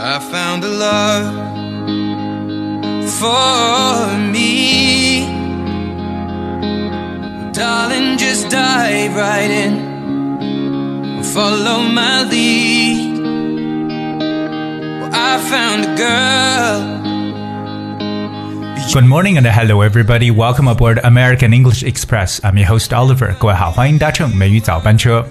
I found a love for me. Darling, just dive right in. Follow my lead. Well, I found a girl. Good morning and hello everybody. Welcome aboard American English Express. I'm your host Oliver. 各位好，欢迎搭乘美语早班车。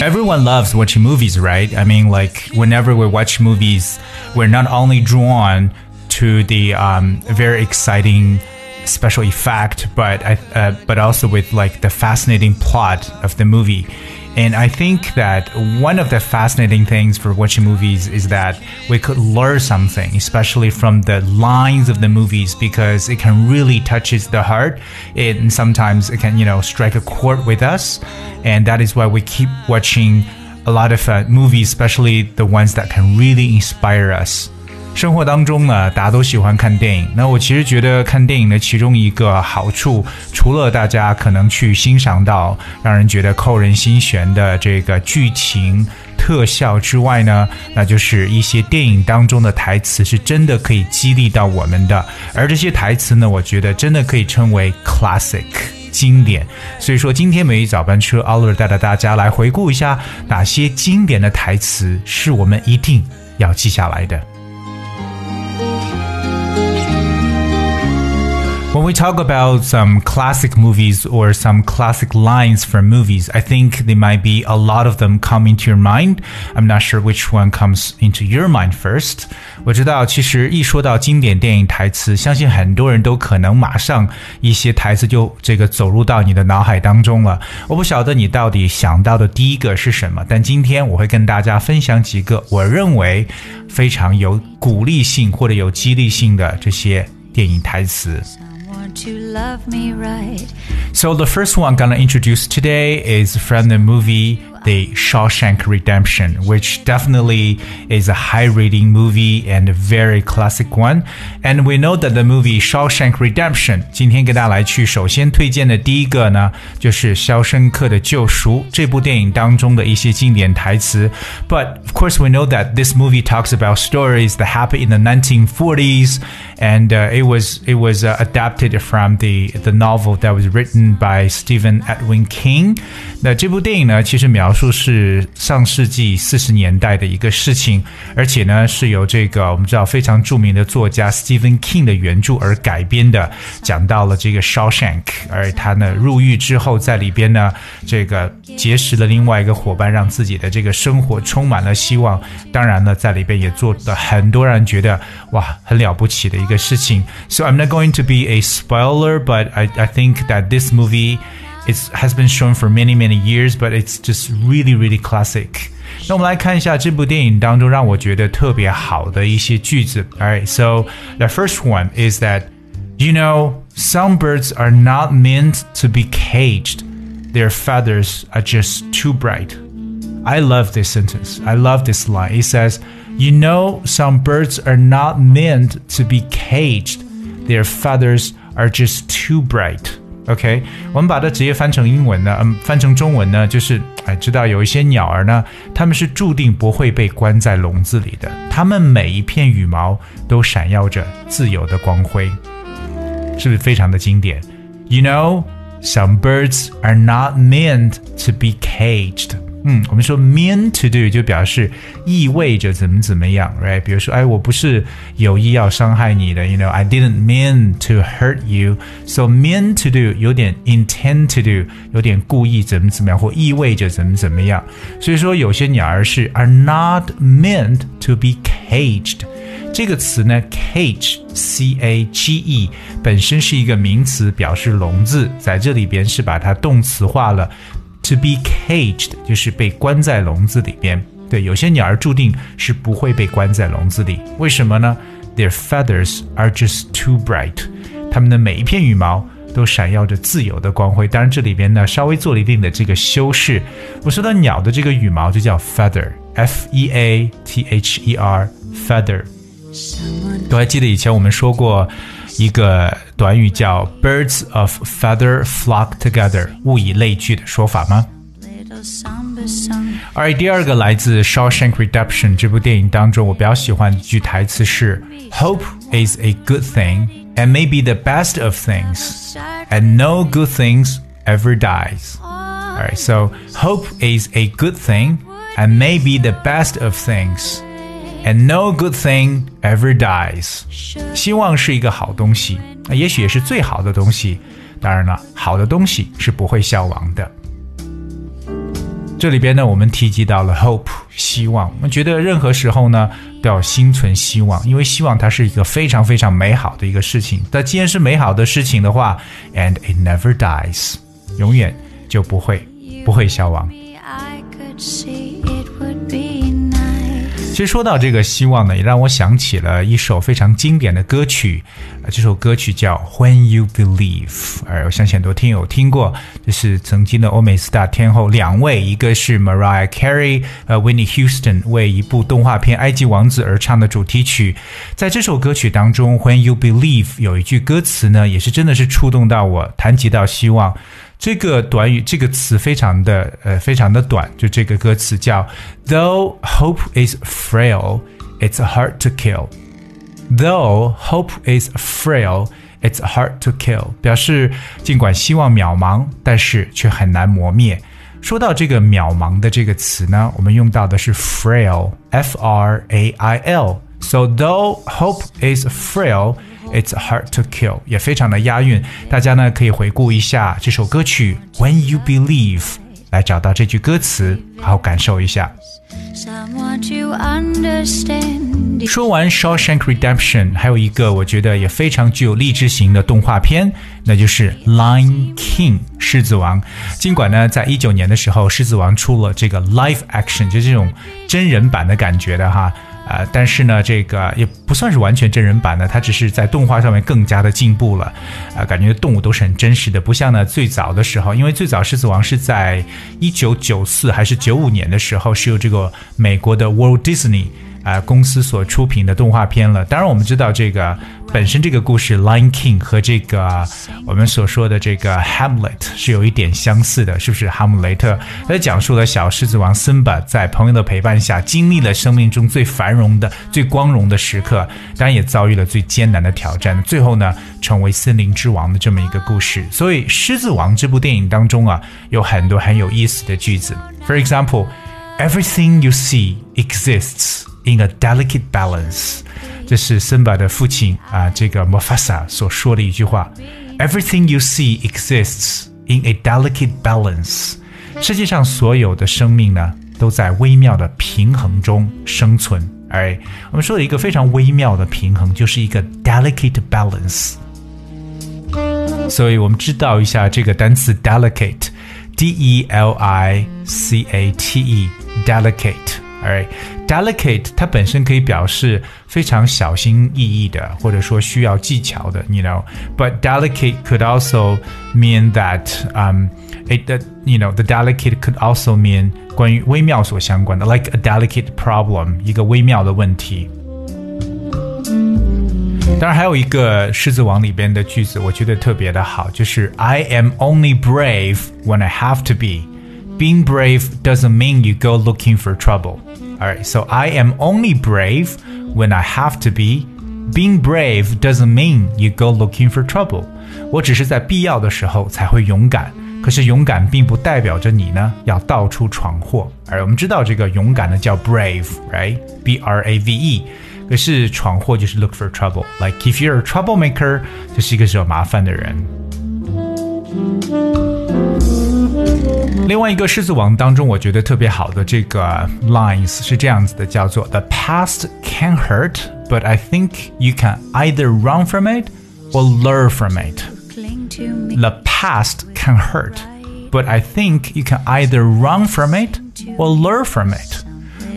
Everyone loves watching movies, right? I mean, like whenever we watch movies, we're not only drawn to the um, very exciting special effect, but I, uh, but also with like the fascinating plot of the movie. And I think that one of the fascinating things for watching movies is that we could learn something, especially from the lines of the movies, because it can really touches the heart. And sometimes it can, you know, strike a chord with us. And that is why we keep watching a lot of uh, movies, especially the ones that can really inspire us. 生活当中呢，大家都喜欢看电影。那我其实觉得看电影的其中一个好处，除了大家可能去欣赏到让人觉得扣人心弦的这个剧情特效之外呢，那就是一些电影当中的台词是真的可以激励到我们的。而这些台词呢，我觉得真的可以称为 classic。经典，所以说今天每一早班车 Oliver 带着大家来回顾一下哪些经典的台词是我们一定要记下来的。When we talk about some classic movies or some classic lines from movies, I think there might be a lot of them come into your mind. I'm not sure which one comes into your mind first. 我知道，其实一说到经典电影台词，相信很多人都可能马上一些台词就这个走入到你的脑海当中了。我不晓得你到底想到的第一个是什么，但今天我会跟大家分享几个我认为非常有鼓励性或者有激励性的这些电影台词。 Want to love me right. So the first one I'm gonna introduce today is from the movie The Shawshank Redemption, which definitely is a high-rating movie and a very classic one. And we know that the movie Shawshank Redemption，今天给大家来去首先推荐的第一个呢，就是《肖申克的救赎》这部电影当中的一些经典台词。But of course, we know that this movie talks about stories that happened in the 1940s, and uh, it was it was uh, adapted from the the novel that was written by Stephen Edwin King. 那这部电影呢，其实描 述是上世纪四十年代的一个事情，而且呢是由这个我们知道非常着名的作家 Stephen King 的原着而改编的，讲到了这个 Shawshank，而他呢入狱之后在里边呢这个结识了另外一个伙伴，让自己的这个生活充满了希望。当然呢，在里边也做了很多让人觉得哇很了不起的一个事情。So I'm not going to be a spoiler, but I I think that this movie. It has been shown for many many years, but it's just really really classic. 那我们来看一下这部电影当中让我觉得特别好的一些句子。Alright, so the first one is that you know some birds are not meant to be caged. Their feathers are just too bright. I love this sentence. I love this line. It says, You know, some birds are not meant to be caged. Their feathers are just too bright. OK，我们把它直接翻成英文呢，嗯，翻成中文呢，就是哎，知道有一些鸟儿呢，它们是注定不会被关在笼子里的，它们每一片羽毛都闪耀着自由的光辉，是不是非常的经典？You know, some birds are not meant to be caged. 嗯，我们说 mean to do 就表示意味着怎么怎么样，right？比如说，哎，我不是有意要伤害你的，you know，I didn't mean to hurt you。So mean to do 有点 intend to do，有点故意怎么怎么样，或意味着怎么怎么样。所以说，有些鸟儿是 are not meant to be caged。这个词呢，cage c a g e 本身是一个名词，表示笼子，在这里边是把它动词化了。To be caged 就是被关在笼子里边。对，有些鸟儿注定是不会被关在笼子里，为什么呢？Their feathers are just too bright，它们的每一片羽毛都闪耀着自由的光辉。当然，这里边呢稍微做了一定的这个修饰。我说到鸟的这个羽毛就叫 feather，f e a t h e r，feather。都还记得以前我们说过一个短语叫 “birds of feather flock together”，物以类聚的说法吗？ somber song. 而第二个来自《Shawshank Redemption》这部电影当中，我比较喜欢的一句台词是：“Hope is a good thing and may be the best of things, and no good things ever dies.” Alright, so hope is a good thing and may be the best of things, And no good thing ever dies. 希望是一个好东西，也许也是最好的东西。当然了，好的东西是不会消亡的。这里边呢，我们提及到了 hope 希望，我们觉得任何时候呢都要心存希望，因为希望它是一个非常非常美好的一个事情。但既然是美好的事情的话，and it never dies，永远就不会不会消亡。其实说到这个希望呢，也让我想起了一首非常经典的歌曲，呃，这首歌曲叫《When You Believe》，而我相信很多听友听过，这是曾经的欧美四大天后两位，一个是 Mariah Carey，呃，Winnie Houston 为一部动画片《埃及王子》而唱的主题曲。在这首歌曲当中，《When You Believe》有一句歌词呢，也是真的是触动到我，谈及到希望。这个短语这个词非常的呃非常的短，就这个歌词叫 Though hope is frail, it's hard to kill. Though hope is frail, it's hard to kill. 表示尽管希望渺茫，但是却很难磨灭。说到这个渺茫的这个词呢，我们用到的是 frail, f r a i l. So though hope is frail, It's hard to kill，也非常的押韵。大家呢可以回顾一下这首歌曲《When You Believe》，来找到这句歌词，好好感受一下。Someone to understand. 说完《Shawshank Redemption》，还有一个我觉得也非常具有励志型的动画片，那就是《Lion King》狮子王。尽管呢，在一九年的时候，狮子王出了这个 live action，就这种真人版的感觉的哈。啊，但是呢，这个也不算是完全真人版的，它只是在动画上面更加的进步了。啊、感觉动物都是很真实的，不像呢最早的时候，因为最早《狮子王》是在一九九四还是九五年的时候，是由这个美国的 Walt Disney 啊、公司所出品的动画片了。当然，我们知道这个本身这个故事《Lion King》和这个我们所说的这个 Hamlet 是有一点相似的，是不是？哈姆雷特他讲述了小狮子王森巴在朋友的陪伴下，经历了生命中最繁荣的、最光荣的时刻，当然也遭遇了最艰难的挑战，最后呢，成为森林之王的这么一个故事。所以，《狮子王》这部电影当中啊，有很多很有意思的句子。For example, everything you see exists in a delicate balance。这是森巴的父亲啊，这个 Mufasa 所说的一句话。Everything you see exists in a delicate balance。世界上所有的生命呢，都在微妙的平衡中生存。哎，我们说的一个非常微妙的平衡，就是一个 delicate balance。所以我们知道一下这个单词 delicate，d e l i c a t e，delicate。 Alright, delicate 它本身可以表示非常小心翼翼的，或者说需要技巧的，you know. But delicate could also mean that um it that you know the delicate could also mean 关于微妙所相关的，like a delicate problem 一个微妙的问题。当然，还有一个《狮子王》里边的句子，我觉得特别的好，就是 I am only brave when I have to be. Being brave doesn't mean you go looking for trouble. Alright, so I am only brave when I have to be. Being brave doesn't mean you go looking for trouble. 我只是在必要的时候才会勇敢，可是勇敢并不代表着你呢要到处闯祸。而我们知道这个勇敢呢叫 brave，right？B R A V E。可是闯祸就是 look for trouble。Like if you're a troublemaker，就是一个惹麻烦的人。 另外一个《狮子王》当中，我觉得特别好的这个 lines 是这样子的，叫做 "The past can hurt, but I think you can either run from it or learn from it." Cling to me. The past can hurt, but I think you can either run from it or learn from it.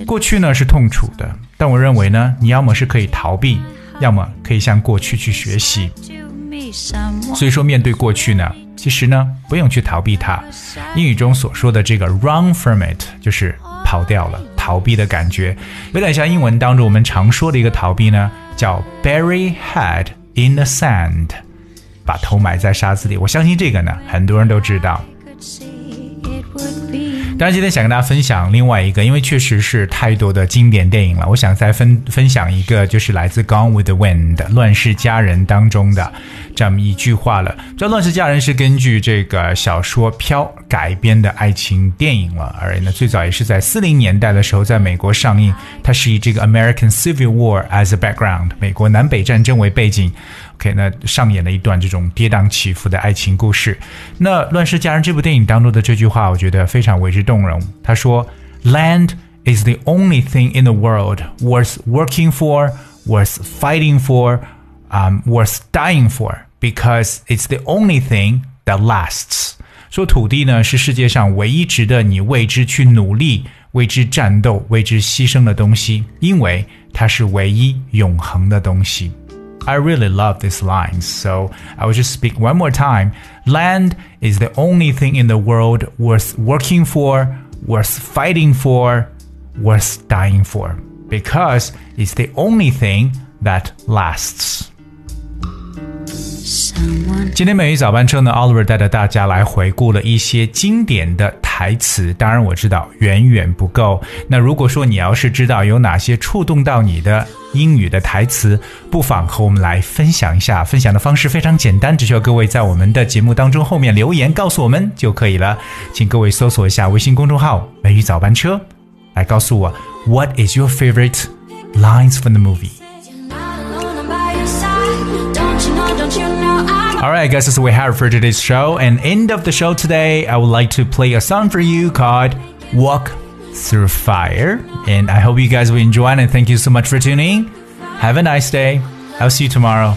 过去呢是痛楚的，但我认为呢，你要么是可以逃避，要么可以向过去去学习。 To me, someone. 所以说，面对过去呢， 其实呢，不用去逃避它。英语中所说的这个 run from it，就是跑掉了、逃避的感觉，有点像英文当中我们常说的一个逃避呢，叫 bury head in the sand，把头埋在沙子里。我相信这个呢，很多人都知道。当然，今天想跟大家分享另外一个，因为确实是太多的经典电影了，我想再分分享一个，就是来自《Gone with the Wind》《乱世佳人》当中的这么一句话了。这《乱世佳人》是根据这个小说《飘》改编的爱情电影了，而呢，最早也是在四零年代的时候在美国上映。它是以这个 American Civil War as a background，美国南北战争为背景。OK，那上演了一段这种跌宕起伏的爱情故事。那《乱世佳人》这部电影当中的这句话，我觉得非常为之动容。他说：“Land is the only thing in the world worth working for, worth fighting for, um, worth dying for, because it's the only thing that lasts。” 说土地呢是世界上唯一值得你为之去努力、为之战斗、为之牺牲的东西，因为它是唯一永恒的东西。I really love these lines, so I will just speak one more time. Land is the only thing in the world worth working for, worth fighting for, worth dying for, because it's the only thing that lasts. 今天美语早班车呢，Oliver 带着大家来回顾了一些经典的台词。当然我知道远远不够。那如果说你要是知道有哪些触动到你的英语的台词，不妨和我们来分享一下。分享的方式非常简单，只需要各位在我们的节目当中后面留言告诉我们就可以了。请各位搜索一下微信公众号“美语早班车”，来告诉我 What is your favorite lines from the movie？Alright, guys, that's what we have for today's show. And end of the show today, I would like to play a song for you called Walk Through Fire. And I hope you guys will enjoy it. And thank you so much for tuning. Have a nice day. I'll see you tomorrow.